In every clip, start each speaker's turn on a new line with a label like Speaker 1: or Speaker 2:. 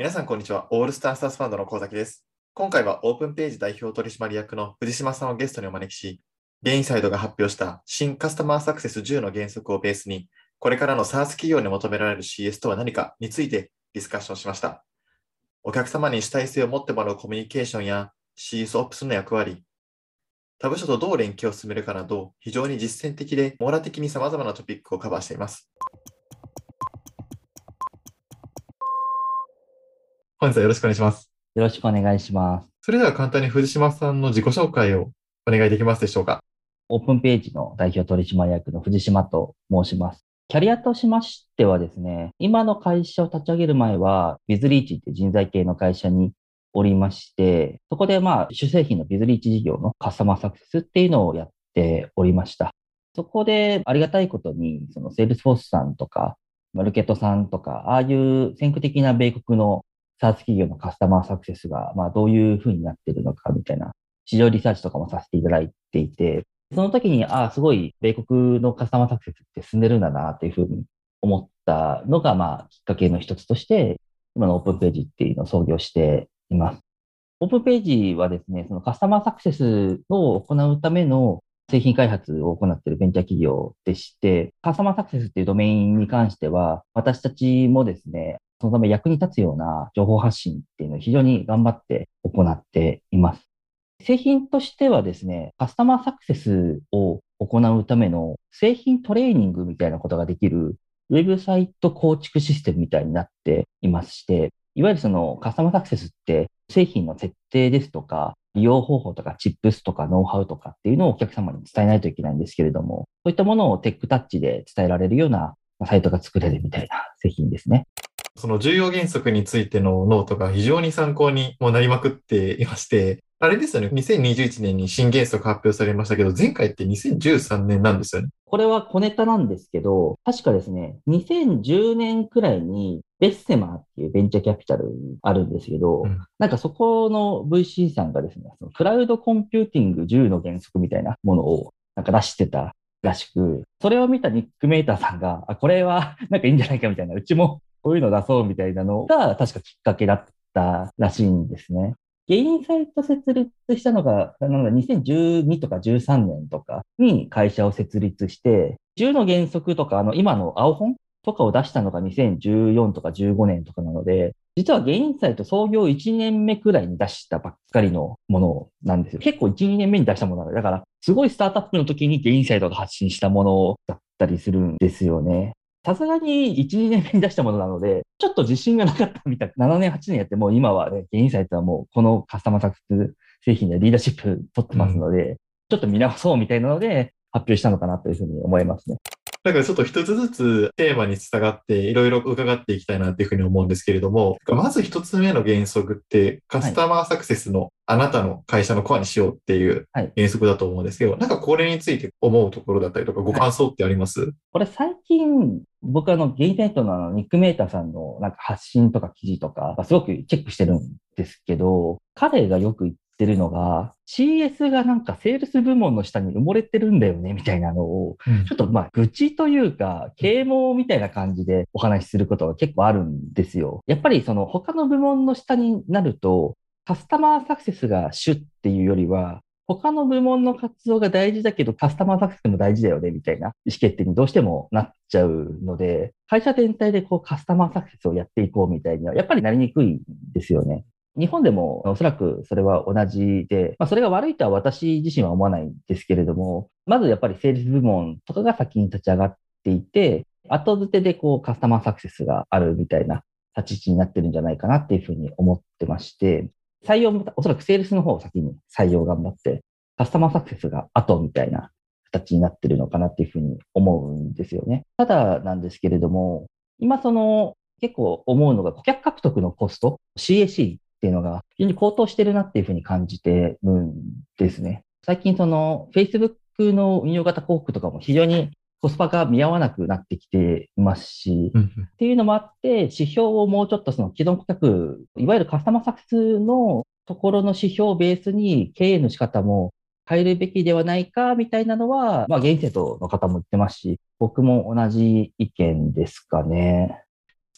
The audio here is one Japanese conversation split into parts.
Speaker 1: 皆さん、こんにちは。オールスタースターズファンドの高崎です。今回はオープンページ代表取締役の藤島さんをゲストにお招きし、ゲインサイドが発表した新カスタマーサクセス10の原則をベースに、これからの SaaS 企業に求められる CS とは何かについてディスカッションしました。お客様に主体性を持ってもらうコミュニケーションや CS オプスの役割、他部署とどう連携を進めるかなど、非常に実践的で網羅的に様々なトピックをカバーしています。本日はよろしくお願いします。
Speaker 2: よろしくお願いします。
Speaker 1: それでは簡単に藤島さんの自己紹介をお願いできますでしょうか？
Speaker 2: オープンページの代表取締役の藤島と申します。キャリアとしましてはですね、今の会社を立ち上げる前は、ビズリーチって人材系の会社におりまして、そこでまあ、主製品のビズリーチ事業のカスタマーサクセスっていうのをやっておりました。そこでありがたいことに、そのセールスフォースさんとか、マルケットさんとか、ああいう先駆的な米国の SaaS 企業のカスタマーサクセスが、まあ、どういう風になってるのかみたいな市場リサーチとかもさせていただいていて、その時に、ああ、すごい米国のカスタマーサクセスって進んでるんだなっていうふうに思ったのが、まあ、きっかけの一つとして、今のオープンページっていうのを創業しています。オープンページはですね、そのカスタマーサクセスを行うための製品開発を行っているベンチャー企業でして、カスタマーサクセスっていうドメインに関しては、私たちもですね、そのため役に立つような情報発信っていうのを非常に頑張って行っています。製品としてはですね、カスタマーサクセスを行うための製品トレーニングみたいなことができるウェブサイト構築システムみたいになっていまして、いわゆるそのカスタマーサクセスって製品の設定ですとか、利用方法とかチップスとかノウハウとかっていうのをお客様に伝えないといけないんですけれども、そういったものをテックタッチで伝えられるようなサイトが作れるみたいな製品ですね。
Speaker 1: その重要原則についてのノートが非常に参考にもなりまくっていまして、あれですよね、2021年に新原則発表されましたけど、前回って2013年なんですよね。
Speaker 2: これは小ネタなんですけど、確かですね、2010年くらいにベッセマーっていうベンチャーキャピタルあるんですけど、
Speaker 1: うん
Speaker 2: なんかそこの VC さんがですね、そのクラウドコンピューティング10の原則みたいなものをなんか出してたらしく、それを見たニックメーターさんが、あ、これはなんかいいんじゃないかみたいな、うちもこういうの出そうみたいなのが確かきっかけだったらしいんですね。ゲインサイト設立したのが、なんだ2012とか13年とかに会社を設立して、10の原則とか、あの、今の青本とかを出したのが2014とか15年とかなので、実はゲインサイト創業1年目くらいに出したばっかりのものなんですよ。結構1、2年目に出したものなので、だから、すごいスタートアップの時にゲインサイトが発信したものだったりするんですよね。さすがに1、2年目に出したものなので、ちょっと自信がなかったみたい。7年、8年やって、もう今はね、ゲインサイトはもうこのカスタマーサクセス製品でリーダーシップ取ってますので、ちょっと見直そうみたいなので発表したのかなというふうに思いますね。
Speaker 1: だからちょっと一つずつテーマに従っていろいろ伺っていきたいなっていうふうに思うんですけれども、まず一つ目の原則ってカスタマーサクセスのあなたの会社のコアにしようっていう
Speaker 2: はい。
Speaker 1: 原則だと思うんですけど、なんかこれについて思うところだったりとかご感想ってあります、
Speaker 2: これ最近、僕あの、ゲインサイトのあの、ニックメーターさんのなんか発信とか記事とか、すごくチェックしてるんですけど、彼がよく言ってるのが、CS がなんかセールス部門の下に埋もれてるんだよね、みたいなのを、
Speaker 1: うん
Speaker 2: ちょっとまあ、愚痴というか、啓蒙みたいな感じでお話しすることが結構あるんですよ。やっぱりその他の部門の下になると、カスタマーサクセスが主っていうよりは、他の部門の活動が大事だけど、カスタマーサクセスも大事だよね、みたいな意思決定にどうしてもなっちゃうので、会社全体でこうカスタマーサクセスをやっていこうみたいには、やっぱりなりにくいんですよね。日本でもおそらくそれは同じで、まあ、それが悪いとは私自身は思わないんですけれども、まずやっぱりセールス部門とかが先に立ち上がっていて、後付けでこうカスタマーサクセスがあるみたいな立ち位置になってるんじゃないかなっていうふうに思ってまして、採用もおそらくセールスの方を先に採用頑張って、カスタマーサクセスが後みたいな形になってるのかなっていうふうに思うんですよね。ただなんですけれども、今その結構思うのが顧客獲得のコスト、CAC っていうのが非常に高騰してるなっていうふうに感じてるんですね。最近その Facebook の運用型広告とかも非常にコスパが見合わなくなってきていますし、
Speaker 1: うん
Speaker 2: っていうのもあって、指標をもうちょっとその既存顧客、いわゆるカスタマーサクセスのところの指標をベースに経営の仕方も変えるべきではないかみたいなのは、まあ、ゲインセットの方も言ってますし、僕も同じ意見ですかね。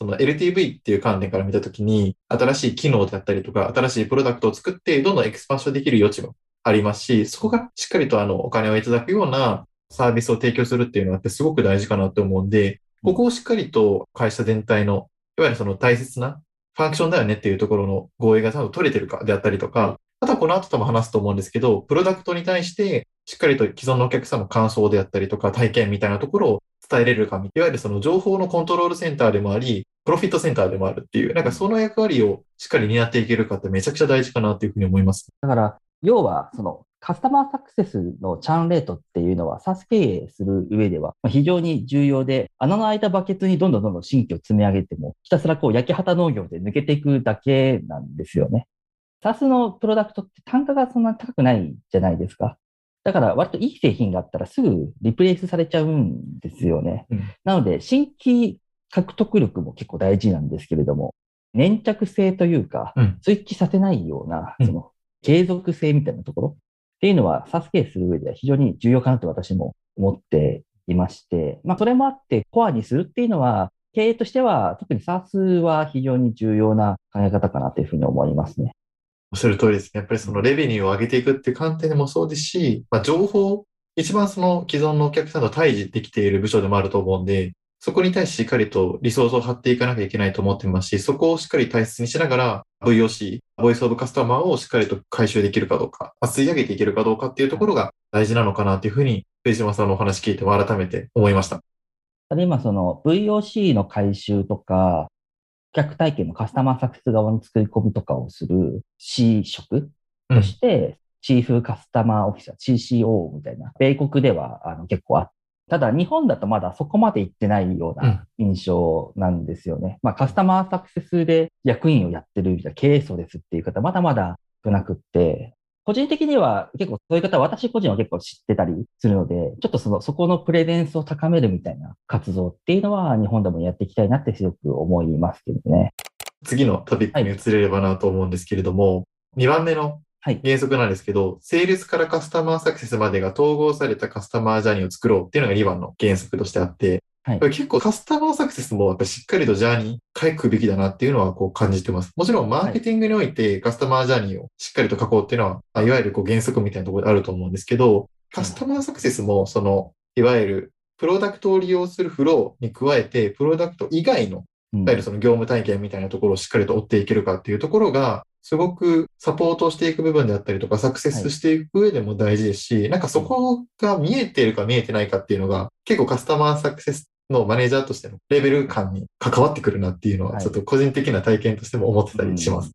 Speaker 1: その LTV っていう観点から見たときに、新しい機能であったりとか、新しいプロダクトを作って、どんどんエクスパンションできる余地もありますし、そこがしっかりとあの、お金をいただくようなサービスを提供するっていうのはすごく大事かなと思うんで、ここをしっかりと会社全体の、いわゆるその大切なファンクションだよねっていうところの合意が多分取れてるかであったりとか、あとはこの後とも話すと思うんですけど、プロダクトに対してしっかりと既存のお客さんの感想であったりとか体験みたいなところを伝えれるか、いわゆるその情報のコントロールセンターでもあり、プロフィットセンターでもあるっていう、なんかその役割をしっかり担っていけるかってめちゃくちゃ大事かなっていうふうに思います。
Speaker 2: だから、要は、そのカスタマーサクセスのチャンレートっていうのは、サス経営する上では非常に重要で、穴の開いたバケツにどんどんどんどん新規を積み上げても、ひたすらこう焼き畑農業で抜けていくだけなんですよね。サスのプロダクトって単価がそんな高くないじゃないですか。だから割といい製品があったらすぐリプレイスされちゃうんですよね。うん、なので、新規獲得力も結構大事なんですけれども、粘着性というか、スイッチさせないような、その継続性みたいなところっていうのは、サスケする上では非常に重要かなと私も思っていまして、まあ、それもあってコアにするっていうのは、経営としては、特に SARS は非常に重要な考え方かなというふうに思いますね。
Speaker 1: おっしゃる通りですね。やっぱりそのレベニューを上げていくっていう観点でもそうですし、まあ、情報、一番その既存のお客さんと対峙できている部署でもあると思うんで、そこに対してしっかりとリソースを張っていかなきゃいけないと思ってますし、そこをしっかり大切にしながら VOC、ボイスオブカスタマーをしっかりと回収できるかどうか、吸い上げていけるかどうかっていうところが大事なのかなというふうに、藤島さんのお話聞いても改めて思いました。
Speaker 2: 今その VOC の回収とか、顧客体験のカスタマーサクセス側に作り込みとかをする C 職として、チーフカスタマーオフィサー、CCO みたいな、米国ではあの結構あっただ、日本だとまだそこまで行ってないような印象なんですよね。うん、まあ、カスタマーサクセスで役員をやってる経営層ですっていう方、まだまだ少なくって、個人的には結構そういう方、私個人は結構知ってたりするので、ちょっとその、そこのプレゼンスを高めるみたいな活動っていうのは日本でもやっていきたいなってすごく思いますけどね。
Speaker 1: 次のトピックに移れればなと思うんですけれども、はい、2番目の原則なんですけど、はい、セールスからカスタマーサクセスまでが統合されたカスタマージャーニーを作ろうっていうのが2番の原則としてあって、はい、結構カスタマーサクセスもやっぱしっかりとジャーニー書くべきだなっていうのはこう感じてます。もちろんマーケティングにおいてカスタマージャーニーをしっかりと書こうっていうのは、いわゆるこう原則みたいなところであると思うんですけど、カスタマーサクセスもその、いわゆるプロダクトを利用するフローに加えて、プロダクト以外の、いわゆるその業務体験みたいなところをしっかりと追っていけるかっていうところが、すごくサポートしていく部分であったりとか、サクセスしていく上でも大事ですし、はい、なんかそこが見えてるか見えてないかっていうのが、結構カスタマーサクセスのマネージャーとしてのレベル感に関わってくるなっていうのは、ちょっと個人的な体験としても思ってたりします。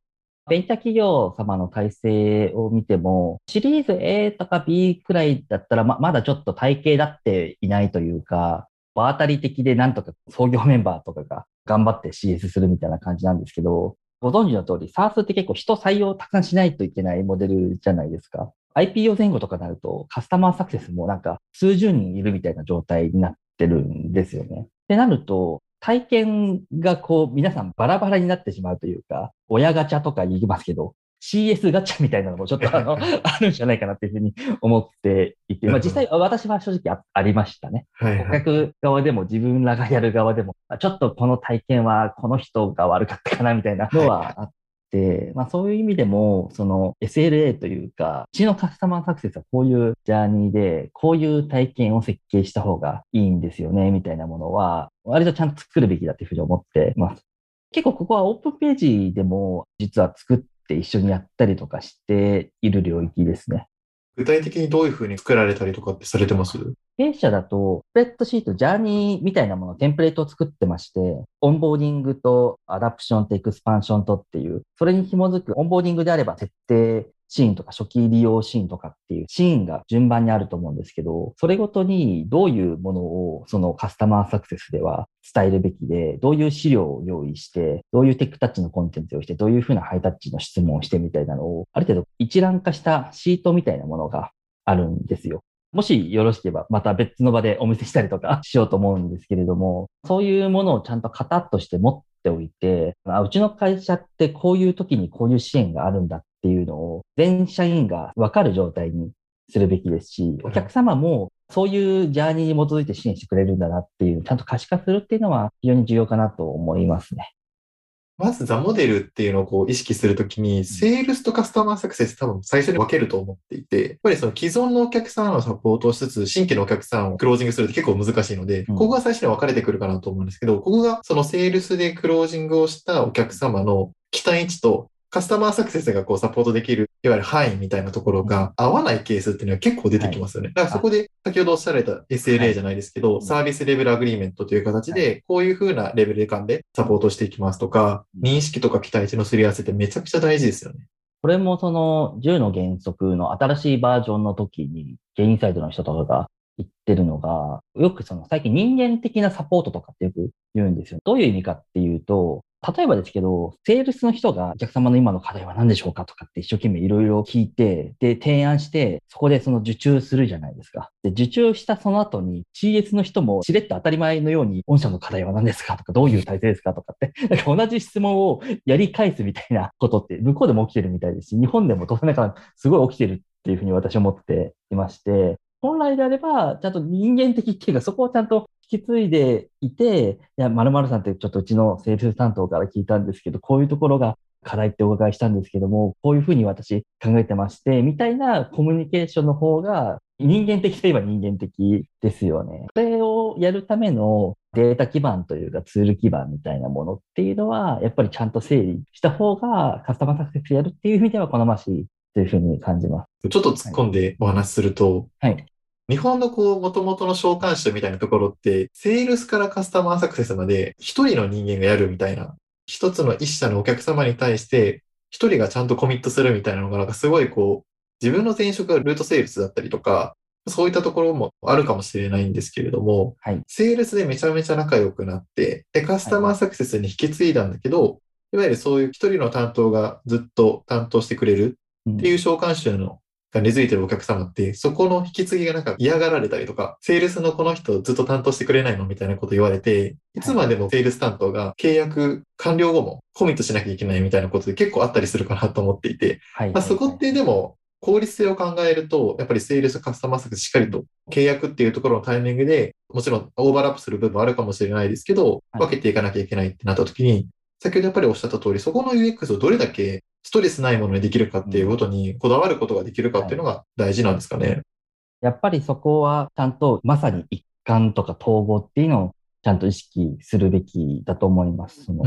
Speaker 2: ベンチャー企業様の体制を見ても、シリーズ A とか B くらいだったらま、まだちょっと体系だっていないというか、場当たり的でなんとか創業メンバーとかが頑張って CS するみたいな感じなんですけど、ご存知の通り、SARS って結構人採用たくさんしないといけないモデルじゃないですか。IPO 前後とかになると、カスタマーサクセスもなんか数十人いるみたいな状態になってるんですよね。ってなると、体験がこう皆さんバラバラになってしまうというか、親ガチャとか言いますけど、CS ガチャみたいなのもちょっとあの、あるんじゃないかなっていうふうに思っていて、まあ実際私は正直ありましたね。顧客側でも自分らがやる側でも、ちょっとこの体験はこの人が悪かったかなみたいなのはあっ、まあそういう意味でも、その SLA というか、うちのカスタマーサクセスはこういうジャーニーで、こういう体験を設計した方がいいんですよね、みたいなものは、割とちゃんと作るべきだというふうに思ってます。結構ここはオープンページでも実は作って一緒にやったりとかしている領域ですね。
Speaker 1: 具体的にどういうふうに作られたりとかってされてます？
Speaker 2: 弊社だと、スプレッドシート、ジャーニーみたいなもの、テンプレートを作ってまして、オンボーディングとアダプションとエクスパンションとっていう、それに紐づく、オンボーディングであれば設定シーンとか初期利用シーンとかっていうシーンが順番にあると思うんですけど、それごとにどういうものをそのカスタマーサクセスでは伝えるべきで、どういう資料を用意して、どういうテックタッチのコンテンツをして、どういうふうなハイタッチの質問をしてみたいなのを、ある程度一覧化したシートみたいなものがあるんですよ。もしよろしければ、また別の場でお見せしたりとか しようと思うんですけれども、そういうものをちゃんと型として持っておいて、あうちの会社ってこういう時にこういう支援があるんだっていうのを、全社員がわかる状態にするべきですし、お客様もそういうジャーニーに基づいて支援してくれるんだなっていう、ちゃんと可視化するっていうのは非常に重要かなと思いますね。
Speaker 1: まずザモデルっていうのをこう意識するときに、セールスとカスタマーサクセス多分最初に分けると思っていて、やっぱりその既存のお客さんをサポートしつつ、新規のお客さんをクロージングするって結構難しいので、ここが最初に分かれてくるかなと思うんですけど、ここがそのセールスでクロージングをしたお客様の期待値とカスタマーサクセスがこうサポートできる、いわゆる範囲みたいなところが合わないケースっていうのは結構出てきますよね。だからそこで先ほどおっしゃられた SLA じゃないですけど、サービスレベルアグリーメントという形で、こういう風なレベル感でサポートしていきますとか、認識とか期待値のすり合わせってめちゃくちゃ大事ですよね。
Speaker 2: これもその10の原則の新しいバージョンの時に、ゲインサイドの人とかが言ってるのが、よくその最近人間的なサポートとかってよく言うんですよ。どういう意味かっていうと、例えばですけど、セールスの人がお客様の今の課題は何でしょうかとかって一生懸命いろいろ聞いて、で、提案して、そこでその受注するじゃないですか。で、受注したその後に CS の人もしれっと当たり前のように、御社の課題は何ですかとか、どういう体制ですかとかって、なんか同じ質問をやり返すみたいなことって、向こうでも起きてるみたいですし、日本でも当然ながらすごい起きてるっていうふうに私は思っていまして、本来であれば、ちゃんと人間的っていうか、そこをちゃんと引き継いでいて、いや、〇〇さんってちょっとうちのセールス担当から聞いたんですけど、こういうところが課題ってお伺いしたんですけども、こういうふうに私考えてまして、みたいなコミュニケーションの方が人間的といえば人間的ですよね。これをやるためのデータ基盤というかツール基盤みたいなものっていうのは、やっぱりちゃんと整理した方がカスタマーサクセスやるっていう意味では好ましいというふうに感じます。
Speaker 1: ちょっと突っ込んでお話しすると、
Speaker 2: はい、
Speaker 1: 日本のこう、元々の召喚者みたいなところって、セールスからカスタマーサクセスまで一人の人間がやるみたいな、一つの一社のお客様に対して一人がちゃんとコミットするみたいなのがなんかすごいこう、自分の前職がルートセールスだったりとか、そういったところもあるかもしれないんですけれども、
Speaker 2: はい、
Speaker 1: セールスでめちゃめちゃ仲良くなって、で、カスタマーサクセスに引き継いだんだけど、はい、い。わゆるそういう一人の担当がずっと担当してくれるっていう召喚者のが根付いてるお客様って、そこの引き継ぎがなんか嫌がられたりとか、セールスのこの人ずっと担当してくれないのみたいなこと言われて、いつまでもセールス担当が契約完了後もコミットしなきゃいけないみたいなことで結構あったりするかなと思っていて、
Speaker 2: はい。
Speaker 1: まあ、そこってでも効率性を考えると、やっぱりセールスカスタマーサクしっかりと契約っていうところのタイミングで、もちろんオーバーラップする部分あるかもしれないですけど、分けていかなきゃいけないってなった時に、先ほどやっぱりおっしゃった通り、そこの UX をどれだけストレスないものにできるかっていうことにこだわることができるかっていうのが大事なんですかね。
Speaker 2: やっぱりそこはちゃんとまさに一貫とか統合っていうのをちゃんと意識するべきだと思います。その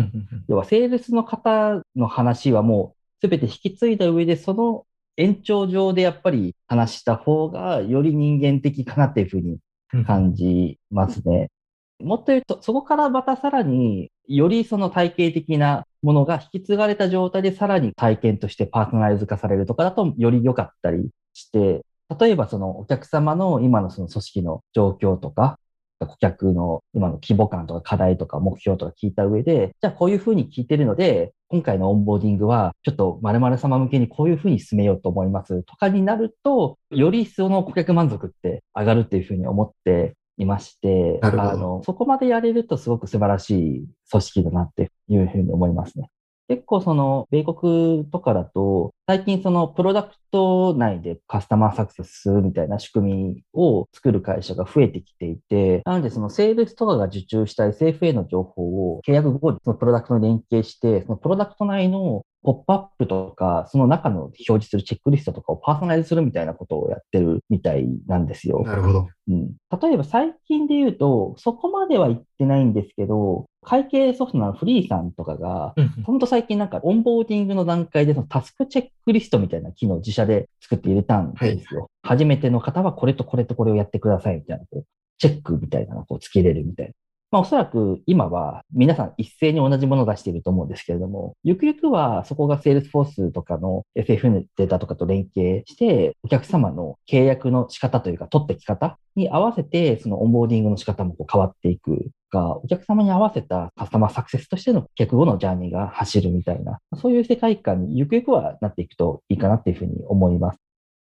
Speaker 2: 要は、セールスの方の話はもう全て引き継いだ上で、その延長上でやっぱり話した方がより人間的かなっていうふうに感じますね。もっと言うと、そこからまたさらによりその体系的なものが引き継がれた状態でさらに体験としてパーソナライズ化されるとかだとより良かったりして、例えばそのお客様の今のその組織の状況とか、顧客の今の規模感とか課題とか目標とか聞いた上で、じゃあこういうふうに聞いてるので、今回のオンボーディングはちょっと〇〇様向けにこういうふうに進めようと思いますとかになると、よりその顧客満足って上がるっていうふうに思っていまして、あの、そこまでやれるとすごく素晴らしい組織だなっていうふうに思いますね。結構その、米国とかだと、最近そのプロダクト内でカスタマーサクセスみたいな仕組みを作る会社が増えてきていて、なのでそのセールスとかが受注した SFA の情報を契約後にそのプロダクトに連携して、そのプロダクト内のポップアップとか、その中の表示するチェックリストとかをパーソナライズするみたいなことをやってるみたいなんですよ。
Speaker 1: なるほど。
Speaker 2: うん。例えば最近で言うと、そこまでは言ってないんですけど、会計ソフトのフリーさんとかが、本当最近なんかオンボーディングの段階でそのタスクチェックリストみたいな機能を自社で作って入れたんですよ。はい、初めての方はこれとこれとこれをやってくださいみたいな、こう、チェックみたいなのをこうつけれるみたいな。まあおそらく今は皆さん一斉に同じものを出していると思うんですけれども、ゆくゆくはそこが Salesforce とかの FF のデータとかと連携して、お客様の契約の仕方というか取ってき方に合わせて、そのオンボーディングの仕方もこう変わっていくが、お客様に合わせたカスタマーサクセスとしての契約後のジャーニーが走るみたいな、そういう世界観にゆくゆくはなっていくといいかなっていうふうに思います。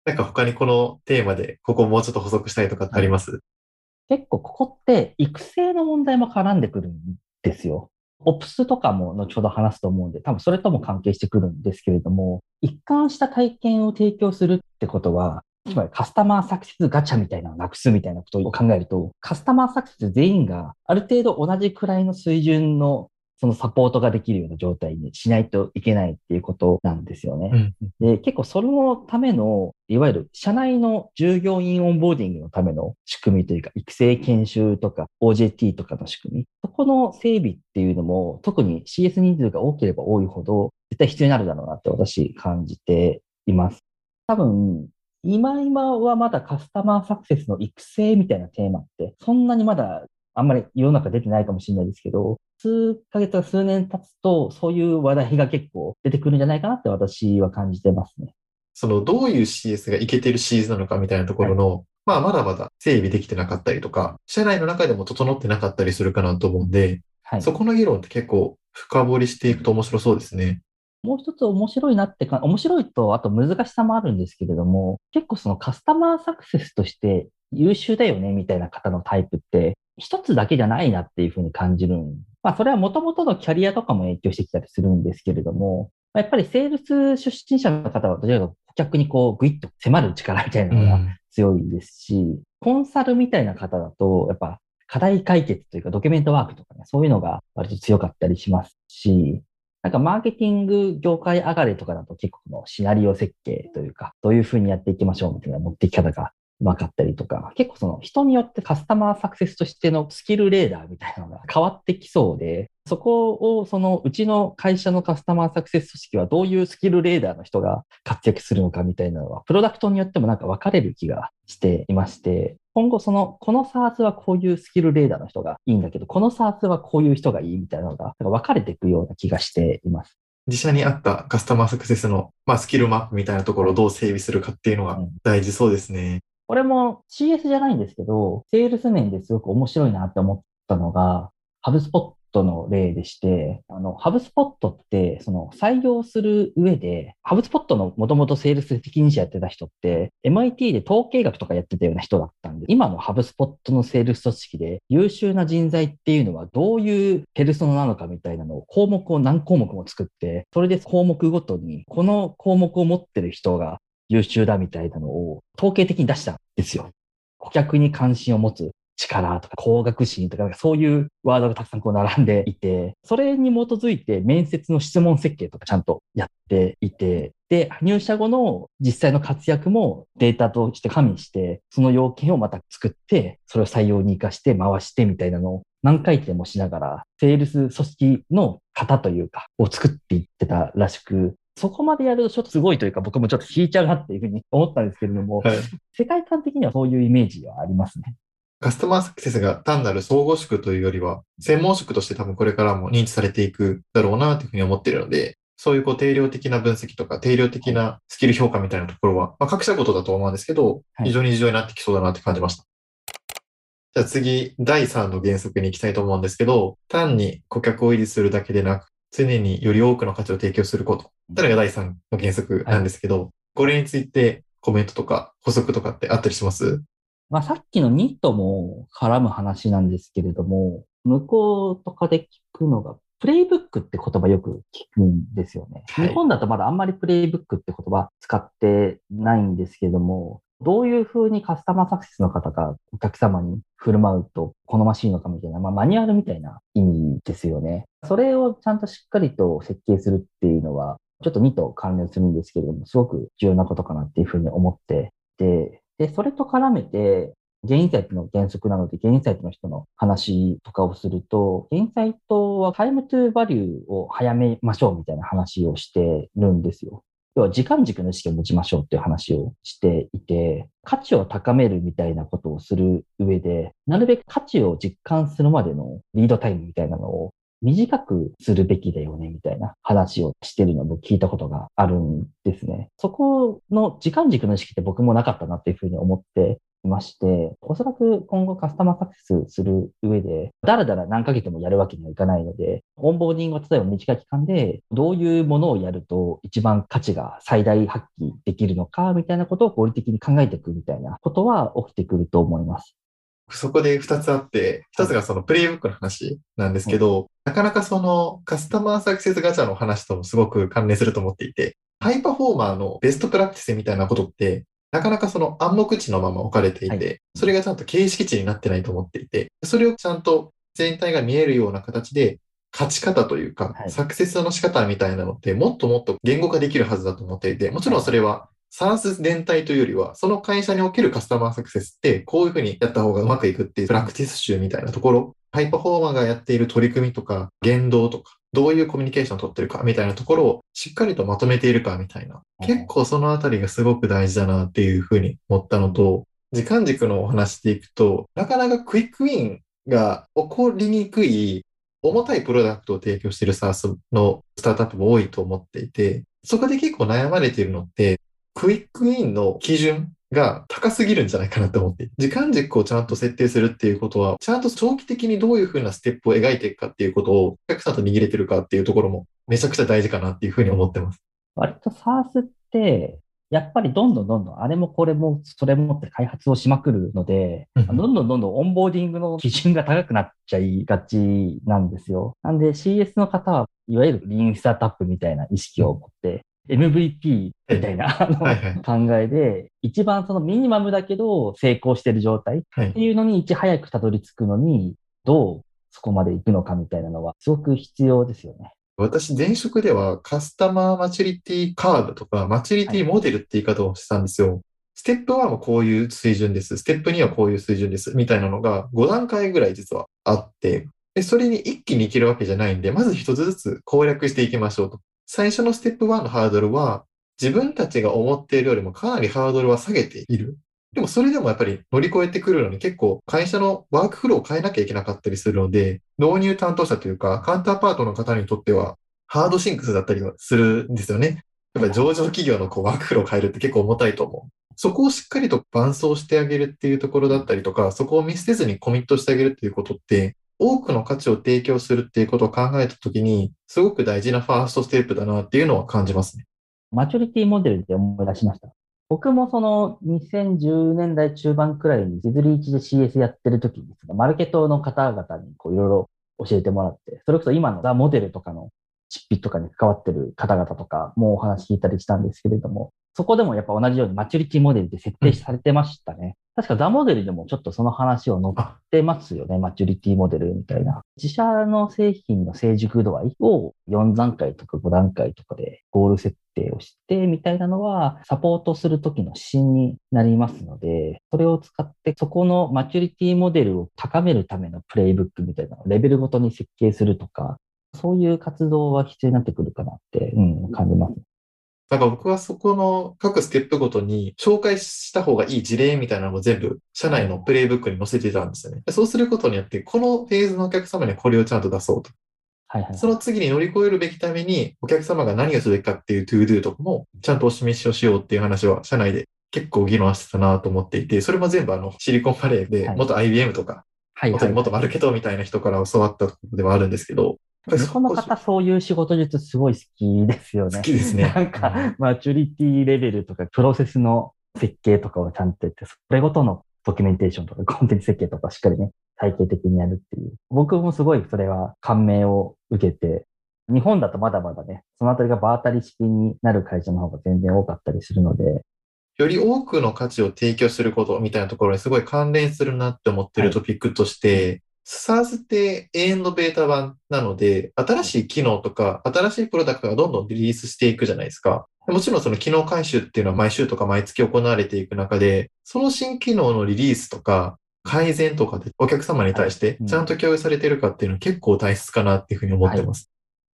Speaker 1: なんか他にこのテーマで、ここもうちょっと補足したいとかってあります？
Speaker 2: 結構ここって育成の問題も絡んでくるんですよ。オプスとかも後ほど話すと思うんで、多分それとも関係してくるんですけれども、一貫した体験を提供するってことは、つまりカスタマーサクセスガチャみたいなのをなくすみたいなことを考えると、カスタマーサクセス全員がある程度同じくらいの水準のそのサポートができるような状態にしないといけないっていうことなんですよね。うん、で、結構そのための、いわゆる社内の従業員オンボーディングのための仕組みというか、育成研修とか OJT とかの仕組み、そこの整備っていうのも、特に CS 人数が多ければ多いほど、絶対必要になるだろうなって私感じています。多分、今今はまだカスタマーサクセスの育成みたいなテーマって、そんなにまだあんまり世の中出てないかもしれないですけど、数ヶ月か数年経つと、そういう話題が結構出てくるんじゃないかなって私は感じてますね。
Speaker 1: その、どういう CS がいけてる CS なのかみたいなところの、はい、まあ、まだまだ整備できてなかったりとか、社内の中でも整ってなかったりするかなと思うんで、はい、そこの議論って結構深掘りしていくと面白そうですね。
Speaker 2: もう一つ面白いなってか、面白いと、あと難しさもあるんですけれども、結構そのカスタマーサクセスとして優秀だよねみたいな方のタイプって、一つだけじゃないなっていうふうに感じるん。まあ、それはもともとのキャリアとかも影響してきたりするんですけれども、やっぱりセールス出身者の方は、どちらかと顧客にこう、ぐいっと迫る力みたいなのが強いですし、うん、コンサルみたいな方だと、やっぱ課題解決というかドキュメントワークとかね、そういうのが割と強かったりしますし、なんかマーケティング業界上がりとかだと結構のシナリオ設計というか、どういうふうにやっていきましょうみたいな持っていき方が分かったりとか、結構その人によってカスタマーサクセスとしてのスキルレーダーみたいなのが変わってきそうで、そこをそのうちの会社のカスタマーサクセス組織はどういうスキルレーダーの人が活躍するのかみたいなのは、プロダクトによってもなんか分かれる気がしていまして、今後その、この SARS はこういうスキルレーダーの人がいいんだけど、この SARS はこういう人がいいみたいなのが分かれていくような気がしています。
Speaker 1: 自社にあったカスタマーサクセスの、まあ、スキルマップみたいなところをどう整備するかっていうのが大事そうですね。
Speaker 2: これも CS じゃないんですけど、セールス面ですごく面白いなって思ったのが、ハブスポットの例でして、あの、ハブスポットって、その採用する上で、ハブスポットのもともとセールス責任者やってた人って、MIT で統計学とかやってたような人だったんで、今のハブスポットのセールス組織で優秀な人材っていうのはどういうペルソナなのかみたいなのを項目を何項目も作って、それで項目ごとに、この項目を持ってる人が優秀だみたいなのを統計的に出したんですよ。顧客に関心を持つ力とか高学心とか、そういうワードがたくさんこう並んでいて、それに基づいて面接の質問設計とかちゃんとやっていて、で、入社後の実際の活躍もデータとして加味して、その要件をまた作って、それを採用に活かして回してみたいなのを何回転もしながら、セールス組織の型というか、を作っていってたらしく、そこまでやるとちょっとすごいというか、僕もちょっと引いちゃうなっていうふうに思ったんですけれども、はい、世界観的にはそういうイメージはありますね。
Speaker 1: カスタマーサクセスが単なる総合職というよりは、専門職として多分これからも認知されていくだろうなというふうに思っているので、そういうこう定量的な分析とか定量的なスキル評価みたいなところは、まあ、各社ごとだと思うんですけど、非常に重要になってきそうだなって感じました。じゃあ次、第3の原則に行きたいと思うんですけど、単に顧客を維持するだけでなく、常により多くの価値を提供すること。それが第3の原則なんですけど、はい、これについてコメントとか補足とかってあったりします？
Speaker 2: まあ、さっきのニットも絡む話なんですけれども、向こうとかで聞くのが、プレイブックって言葉よく聞くんですよね。はい、日本だとまだあんまりプレイブックって言葉使ってないんですけれども、どういうふうにカスタマーサクセスの方がお客様に振る舞うと好ましいのかみたいな、まあ、マニュアルみたいな意味ですよね。それをちゃんとしっかりと設計するっていうのは、ちょっと2と関連するんですけれども、すごく重要なことかなっていうふうに思ってて、で、それと絡めて、ゲインサイトの原則なので、ゲインサイトの人の話とかをすると、ゲインサイトはタイムトゥーバリューを早めましょうみたいな話をしてるんですよ。要は時間軸の意識を持ちましょうっていう話をしていて、価値を高めるみたいなことをする上で、なるべく価値を実感するまでのリードタイムみたいなのを短くするべきだよねみたいな話をしてるのを聞いたことがあるんですね。そこの時間軸の意識って僕もなかったなっていうふうに思ってまして、おそらく今後カスタマーサクセスする上で、だらだら何ヶ月もやるわけにはいかないので、オンボーディングを例えば短い期間で、どういうものをやると一番価値が最大発揮できるのか、みたいなことを合理的に考えていくみたいなことは起きてくると思います。
Speaker 1: そこで2つあって、1つがそのプレイブックの話なんですけど、なかなかそのカスタマーサクセスガチャの話ともすごく関連すると思っていて、ハイパフォーマーのベストプラクティスみたいなことってなかなかその暗黙知のまま置かれていて、
Speaker 2: はい。
Speaker 1: それがちゃんと形式値になってないと思っていて、それをちゃんと全体が見えるような形で、勝ち方というか、
Speaker 2: はい。
Speaker 1: サクセスの仕方みたいなのって、もっともっと言語化できるはずだと思っていて、もちろんそれは、サース全体というよりは、その会社におけるカスタマーサクセスって、こういうふうにやった方がうまくいくっていうプラクティス集みたいなところ、ハイパフォーマーがやっている取り組みとか、言動とか、どういうコミュニケーションを取ってるかみたいなところをしっかりとまとめているかみたいな。結構そのあたりがすごく大事だなっていうふうに思ったのと、時間軸のお話でいくと、なかなかクイックウィンが起こりにくい重たいプロダクトを提供している SaaS のスタートアップも多いと思っていて、そこで結構悩まれているのって、クイックウィンの基準が高すぎるんじゃないかなと思って時間軸をちゃんと設定するっていうことは、ちゃんと長期的にどういうふうなステップを描いていくかっていうことを、お客さんと握れてるかっていうところもめちゃくちゃ大事かなっていうふうに思ってます。
Speaker 2: 割と SARS って、やっぱりどんどんどんどんあれもこれもそれもって開発をしまくるので、
Speaker 1: うん
Speaker 2: どんどんどんどんオンボーディングの基準が高くなっちゃいがちなんですよ。なんで CS の方はいわゆるリーンスタートアップみたいな意識を持って、MVP みたいな
Speaker 1: はいはい
Speaker 2: 考えで、一番そのミニマムだけど成功してる状態っ
Speaker 1: はい
Speaker 2: て。いうのにいち早くたどり着くのに、どうそこまで行くのかみたいなのはすごく必要ですよね。
Speaker 1: 私、前職ではカスタマーマチュリティカーブとか、マチュリティモデルって言い方をしてたんですよ。ステップ1はこういう水準です。ステップ2はこういう水準です。みたいなのが5段階ぐらい実はあって、で、それに一気にいけるわけじゃないんで、まず一つずつ攻略していきましょうと。最初のステップ1のハードルは、自分たちが思っているよりもかなりハードルは下げている。でもそれでもやっぱり乗り越えてくるのに結構会社のワークフローを変えなきゃいけなかったりするので、導入担当者というかカウンターパートの方にとってはハードシンクスだったりはするんですよね。やっぱり上場企業のこうワークフローを変えるって結構重たいと思う。そこをしっかりと伴走してあげるっていうところだったりとか、そこを見捨てずにコミットしてあげるっていうことって、多くの価値を提供するっていうことを考えたときに、すごく大事なファーストステップだなっていうのは感じますね。
Speaker 2: マチュリティモデルで思い出しました。僕もその2010年代中盤くらいにディズリーチで CS やってる時に、そのマルケットの方々にこういろいろ教えてもらって、それこそ今のザ・モデルとかの執筆とかに関わってる方々とかもお話聞いたりしたんですけれども、そこでもやっぱ同じようにマチュリティモデルで設定されてましたね。確かザ・モデルでもちょっとその話を載っ
Speaker 1: あ、
Speaker 2: てますよね。マチュリティモデルみたいな。自社の製品の成熟度合いを4段階とか5段階とかでゴール設定をしてみたいなのはサポートするときの指針になりますので、それを使ってそこのマチュリティモデルを高めるためのプレイブックみたいなのをレベルごとに設計するとか、そういう活動は必要になってくるかなって、うん、感じます。
Speaker 1: なんか僕はそこの各ステップごとに紹介した方がいい事例みたいなのを全部社内のプレイブックに載せてたんですよね。そうすることによって、このフェーズのお客様にはこれをちゃんと出そうと。
Speaker 2: はいはい。
Speaker 1: その次に乗り越えるべきために、お客様が何をすべきかっていう ToDo とかも、ちゃんとお示しをしようっていう話は、社内で結構議論してたなと思っていて、それも全部あの、シリコンバレーで
Speaker 2: はい、
Speaker 1: 元 IBM とか。元元マルケットみたいな人から教わったところではあるんですけど、やっぱり
Speaker 2: 向こうの方、そういう仕事術すごい好きですよね。
Speaker 1: 好きですね。
Speaker 2: なんか、マチュリティレベルとか、プロセスの設計とかをちゃんとやって、それごとのドキュメンテーションとか、コンテンツ設計とかをしっかりね、体系的にやるっていう。僕もすごいそれは感銘を受けて、日本だとまだまだね、そのあたりが場当たり式になる会社の方が全然多かったりするので、
Speaker 1: より多くの価値を提供することみたいなところにすごい関連するなって思ってるトピックとして、SARS って永遠のベータ版なので、新しい機能とか、新しいプロダクトがどんどんリリースしていくじゃないですか。もちろんその機能回収っていうのは毎週とか毎月行われていく中で、その新機能のリリースとか、改善とかでお客様に対してちゃんと共有されてるかっていうのは結構大切かなっていうふうに思ってます。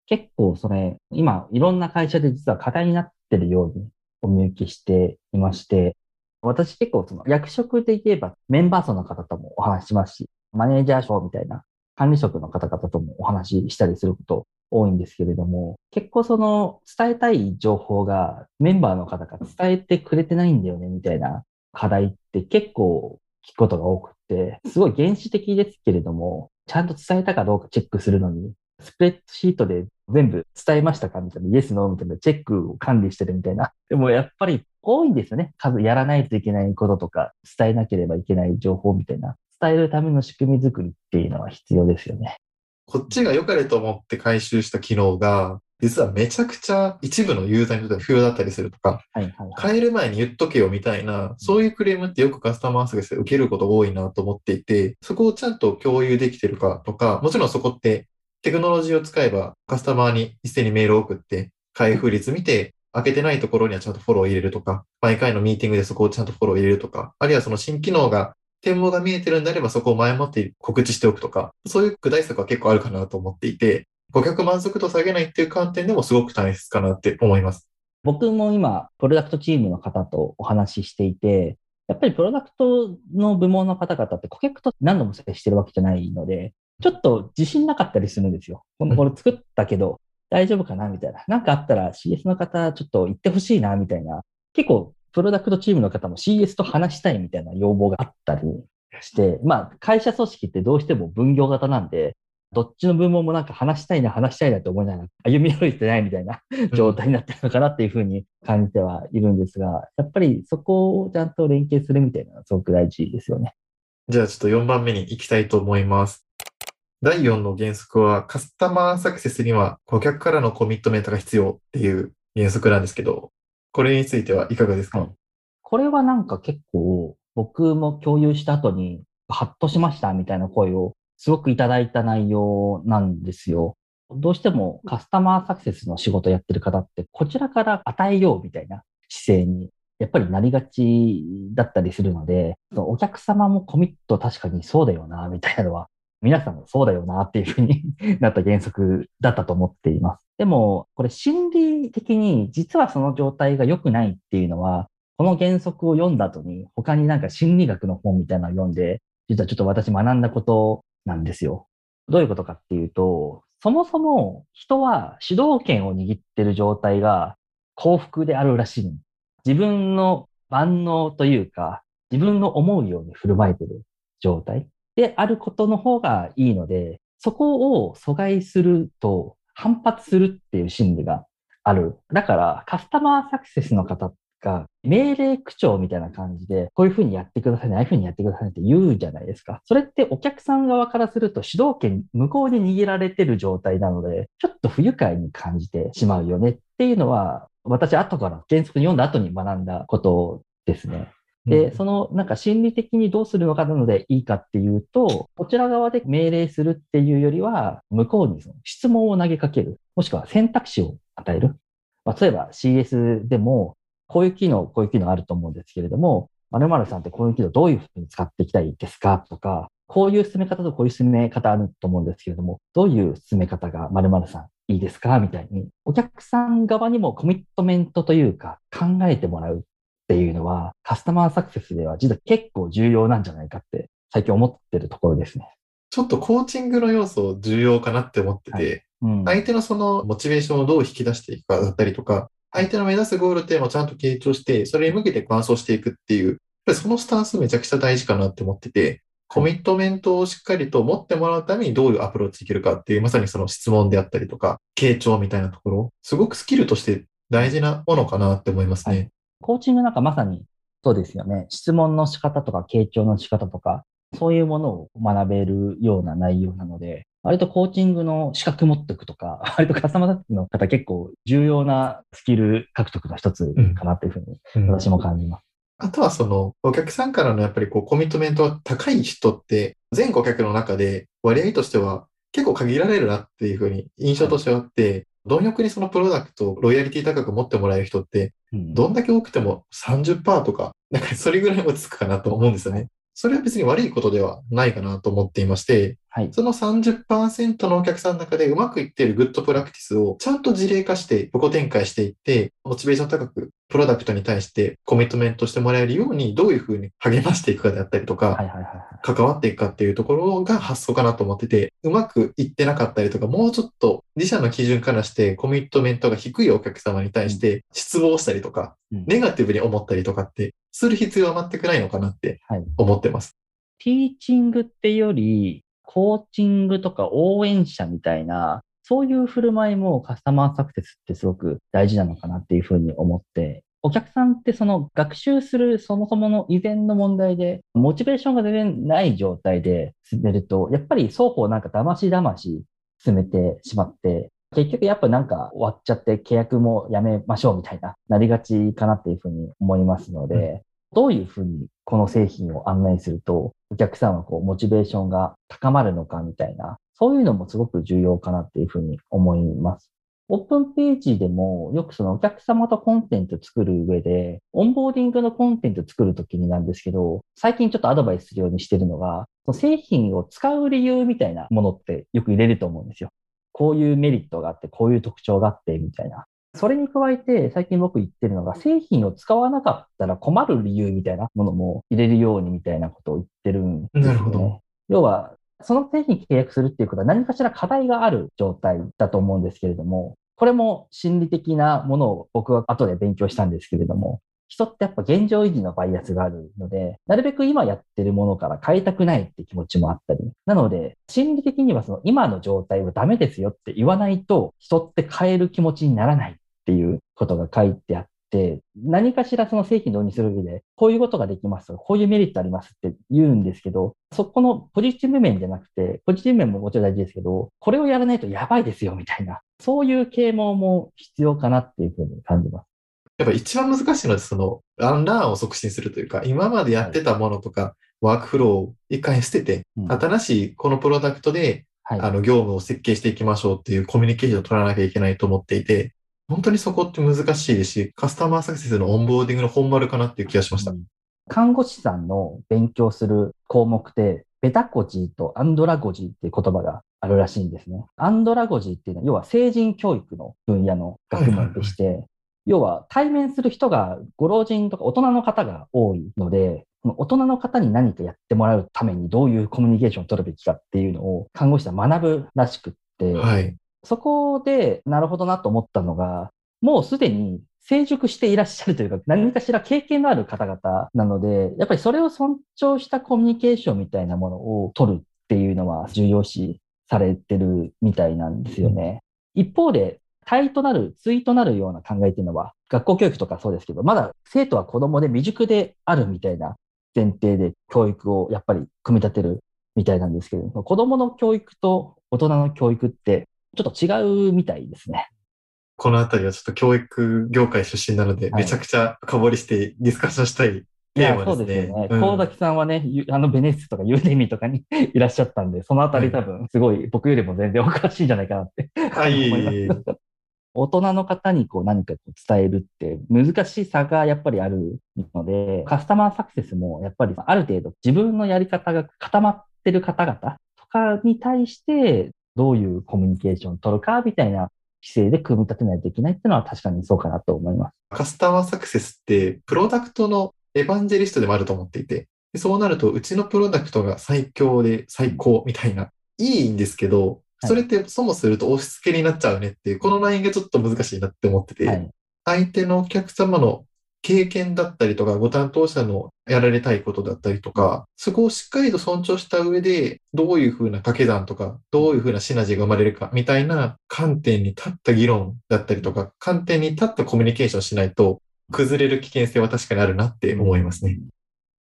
Speaker 2: 結構それ、今、いろんな会社で実は課題になってるようにお見受けしていまして、私結構その役職で言えばメンバー層の方ともお話ししますし、マネージャー賞みたいな管理職の方々ともお話ししたりすること多いんですけれども、結構その伝えたい情報がメンバーの方が伝えてくれてないんだよねみたいな課題って結構聞くことが多くて、すごい原始的ですけれども、ちゃんと伝えたかどうかチェックするのに、スプレッドシートで全部伝えましたかみたいな、イエス、ノーみたいなチェックを管理してるみたいな。でもやっぱり多いんですよね。数やらないといけないこととか、伝えなければいけない情報みたいな。伝えるための仕組み作りっていうのは必要ですよね。
Speaker 1: こっちが良かれと思って回収した機能が、実はめちゃくちゃ一部のユーザーにとっては不要だったりするとか、
Speaker 2: はいはいはい。
Speaker 1: 変える前に言っとけよみたいな、そういうクレームってよくカスタマーサービスで受けることが多いなと思っていて、そこをちゃんと共有できてるかとか、もちろんそこってテクノロジーを使えばカスタマーに一斉にメールを送って、開封率見て、開けてないところにはちゃんとフォローを入れるとか、毎回のミーティングでそこをちゃんとフォローを入れるとか、あるいはその新機能が展望が見えてるんであればそこを前もって告知しておくとか、そういう具体策は結構あるかなと思っていて、顧客満足度を下げないっていう観点でもすごく大切かなって思います。
Speaker 2: 僕も今、プロダクトチームの方とお話ししていて、やっぱりプロダクトの部門の方々って顧客と何度も接してるわけじゃないので、ちょっと自信なかったりするんですよ。このこれ作ったけど大丈夫かなみたいな。なんかあったら CS の方ちょっと言ってほしいなみたいな。結構プロダクトチームの方も CS と話したいみたいな要望があったりして、まあ会社組織ってどうしても分業型なんで、どっちの部門もなんか話したいな、話したいなって思いながら歩み歩いてないみたいな状態になってるのかなっていうふうに感じてはいるんですが、やっぱりそこをちゃんと連携するみたいなのはすごく大事ですよね。
Speaker 1: じゃあちょっと4番目に行きたいと思います。第4の原則はカスタマーサクセスには顧客からのコミットメントが必要っていう原則なんですけど、これについてはいかがですか、
Speaker 2: はいこれはなんか結構僕も共有した後にハッとしましたみたいな声をすごくいただいた内容なんですよ。どうしてもカスタマーサクセスの仕事やってる方ってこちらから与えようみたいな姿勢にやっぱりなりがちだったりするので、お客様もコミット確かにそうだよなみたいなのは皆さんもそうだよなっていうふうに なった原則だったと思っています。でも、これ心理的に実はその状態が良くないっていうのは、この原則を読んだ後に他になんか心理学の本みたいなのを読んで、実はちょっと私学んだことなんですよ。どういうことかっていうと、そもそも人は主導権を握ってる状態が幸福であるらしい。自分の万能というか、自分の思うように振る舞えてる状態であることの方がいいので、そこを阻害すると反発するっていう心理がある。だからカスタマーサクセスの方が命令口調みたいな感じで、こういうふうにやってくださいね、ああいうふうにやってくださいねって言うじゃないですか。それってお客さん側からすると主導権向こうに握られてる状態なので、ちょっと不愉快に感じてしまうよねっていうのは、私後から原則読んだ後に学んだことですね。で、そのなんか心理的にどうするのかなのでいいかっていうと、こちら側で命令するっていうよりは、向こうにその質問を投げかける、もしくは選択肢を与える。まあ、例えば CS でも、こういう機能、こういう機能あると思うんですけれども、〇〇さんってこういう機能どういうふうに使っていきたいですか？とか、こういう進め方とこういう進め方あると思うんですけれども、どういう進め方が〇〇さんいいですか？みたいに、お客さん側にもコミットメントというか考えてもらう。っていうのは、カスタマーサクセスでは実は結構重要なんじゃないかって最近思ってるところですね。
Speaker 1: ちょっとコーチングの要素重要かなって思ってて、
Speaker 2: はい。うん、
Speaker 1: 相手のそのモチベーションをどう引き出していくかだったりとか、相手の目指すゴールテーマをちゃんと傾聴して、それに向けて伴走していくっていう、やっぱりそのスタンスめちゃくちゃ大事かなって思ってて、コミットメントをしっかりと持ってもらうためにどういうアプローチできるかっていう、まさにその質問であったりとか、傾聴みたいなところ、すごくスキルとして大事なものかなって思いますね。
Speaker 2: コーチングなんかまさにそうですよね。質問の仕方とか、傾聴の仕方とか、そういうものを学べるような内容なので、割とコーチングの資格持っておくとか、割とカスタマーサクセスの方結構重要なスキル獲得の一つかなというふうに私も感じます。
Speaker 1: あとはそのお客さんからのやっぱりこうコミットメントが高い人って全顧客の中で割合としては結構限られるなっていうふうに印象としてはあって、貪欲にそのプロダクトをロイヤリティ高く持ってもらえる人ってどんだけ多くても30%とか、なんかそれぐらいもつくかなと思うんですよね。それは別に悪いことではないかなと思っていまして、
Speaker 2: はい、
Speaker 1: その30%のお客さんの中でうまくいっているグッドプラクティスをちゃんと事例化して横展開していって、モチベーション高くプロダクトに対してコミットメントしてもらえるようにどういうふうに励ましていくかであったりとか、関わっていくかっていうところが発想かなと思ってて、うまくいってなかったりとか、もうちょっと自社の基準からしてコミットメントが低いお客様に対して失望したりとか、
Speaker 2: うん。
Speaker 1: ネガティブに思ったりとかって、する必要は全くないのかなって
Speaker 2: はい
Speaker 1: 思ってます。
Speaker 2: ティーチングってより、コーチングとか応援者みたいな、そういう振る舞いもカスタマーサクセスってすごく大事なのかなっていうふうに思って、お客さんってその学習するそもそもの以前の問題で、モチベーションが全然ない状態で進めると、やっぱり双方なんか騙し騙し進めてしまって、結局やっぱなんか終わっちゃって契約もやめましょうみたいな、なりがちかなっていうふうに思いますので、うん、どういうふうにこの製品を案内すると、お客さんはこう、モチベーションが高まるのかみたいな、そういうのもすごく重要かなっていうふうに思います。オープンページでもよくそのお客様とコンテンツ作る上で、オンボーディングのコンテンツ作るときになんですけど、最近ちょっとアドバイスするようにしてるのが、その製品を使う理由みたいなものってよく入れると思うんですよ。こういうメリットがあって、こういう特徴があって、みたいな。それに加えて、最近僕言ってるのが、製品を使わなかったら困る理由みたいなものも入れるようにみたいなことを言ってるんですよ、ね。なるほど。要は、その製品契約するっていうことは何かしら課題がある状態だと思うんですけれども、これも心理的なものを僕は後で勉強したんですけれども、人ってやっぱ現状維持のバイアスがあるので、なるべく今やってるものから変えたくないって気持ちもあったり。なので、心理的にはその今の状態はダメですよって言わないと、人って変える気持ちにならないっていうことが書いてあって、何かしらその製品導入する上で、こういうことができますとか、こういうメリットありますって言うんですけど、そこのポジティブ面じゃなくて、ポジティブ面ももちろん大事ですけど、これをやらないとやばいですよみたいな、そういう啓蒙も必要かなっていうふうに感じます。
Speaker 1: やっぱ一番難しいのは、その、ランランを促進するというか、今までやってたものとか、ワークフローを一回捨てて、うん、新しいこのプロダクトで、はい、あの、業務を設計していきましょうっていうコミュニケーションを取らなきゃいけないと思っていて、本当にそこって難しいですし、カスタマーサクセスのオンボーディングの本丸かなっていう気がしました。うん、
Speaker 2: 看護師さんの勉強する項目で、ベタコジーとアンドラゴジーっていう言葉があるらしいんですね。アンドラゴジーっていうのは、要は成人教育の分野の学問でして、要は対面する人がご老人とか大人の方が多いので、大人の方に何かやってもらうためにどういうコミュニケーションを取るべきかっていうのを看護師は学ぶらしくって、はい、そこでなるほどなと思ったのが、もうすでに成熟していらっしゃるというか、何かしら経験のある方々なので、やっぱりそれを尊重したコミュニケーションみたいなものを取るっていうのは重要視されてるみたいなんですよね。一方で、対となる、対となるような考えっていうのは、学校教育とかそうですけど、まだ生徒は子供で未熟であるみたいな前提で教育をやっぱり組み立てるみたいなんですけど、子供の教育と大人の教育ってちょっと違うみたいですね。
Speaker 1: このあたりはちょっと教育業界出身なので、めちゃくちゃ深掘りしてディスカッションしたいテーマですね。そうですよね。
Speaker 2: うん、崎さんはね、あのベネッセとかユーデミとかに いらっしゃったんで、そのあたり多分すごい僕よりも全然おかしいんじゃないかなって、はい、思います。大人の方にこう何かこう伝えるって難しさがやっぱりあるので、カスタマーサクセスもやっぱりある程度自分のやり方が固まってる方々とかに対してどういうコミュニケーションを取るかみたいな姿勢で組み立てないといけないっていうのは確かにそうかなと思います。
Speaker 1: カスタマーサクセスってプロダクトのエヴァンジェリストでもあると思っていて、そうなるとうちのプロダクトが最強で最高みたいな、いいんですけど、それってそもすると押し付けになっちゃうねっていう、このラインがちょっと難しいなって思ってて、はい、相手のお客様の経験だったりとか、ご担当者のやられたいことだったりとか、そこをしっかりと尊重した上で、どういうふうな掛け算とか、どういうふうなシナジーが生まれるか、みたいな観点に立った議論だったりとか、観点に立ったコミュニケーションしないと、崩れる危険性は確かにあるなって思いますね。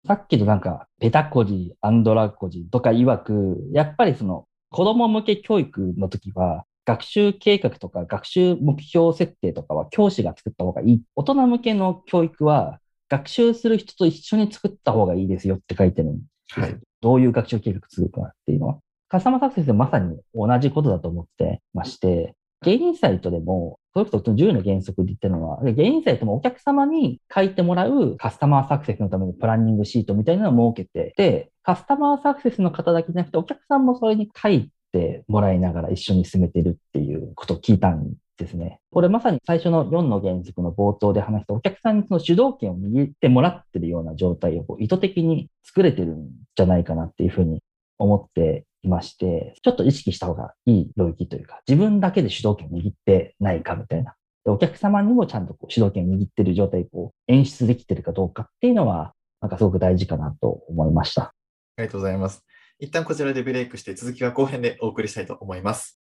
Speaker 2: さっきのなんか、ペタコジ、アンドラコジとか曰く、やっぱりその子供向け教育の時は、学習計画とか学習目標設定とかは教師が作った方がいい。大人向けの教育は学習する人と一緒に作った方がいいですよって書いてるんです。はい、どういう学習計画作るかっていうのは。カスタマーサクセスでまさに同じことだと思ってまして、ゲインサイトでも、それこそ10の原則で言ってるのは、ゲインサイトもお客様に書いてもらうカスタマーサクセスのためのプランニングシートみたいなのを設けて、で、カスタマーサクセスの方だけじゃなくて、お客さんもそれに書いてもらいながら一緒に進めてるっていうことを聞いたんですね。これまさに最初の4の原則の冒頭で話したお客さんにその主導権を握ってもらってるような状態を意図的に作れてるんじゃないかなっていうふうに思っていまして、ちょっと意識した方がいい領域というか、自分だけで主導権を握ってないかみたいな。でお客様にもちゃんとこう主導権を握ってる状態を演出できてるかどうかっていうのは、なんかすごく大事かなと思いました。あ
Speaker 1: りがとうございます。一旦こちらでブレイクして続きは後編でお送りしたいと思います。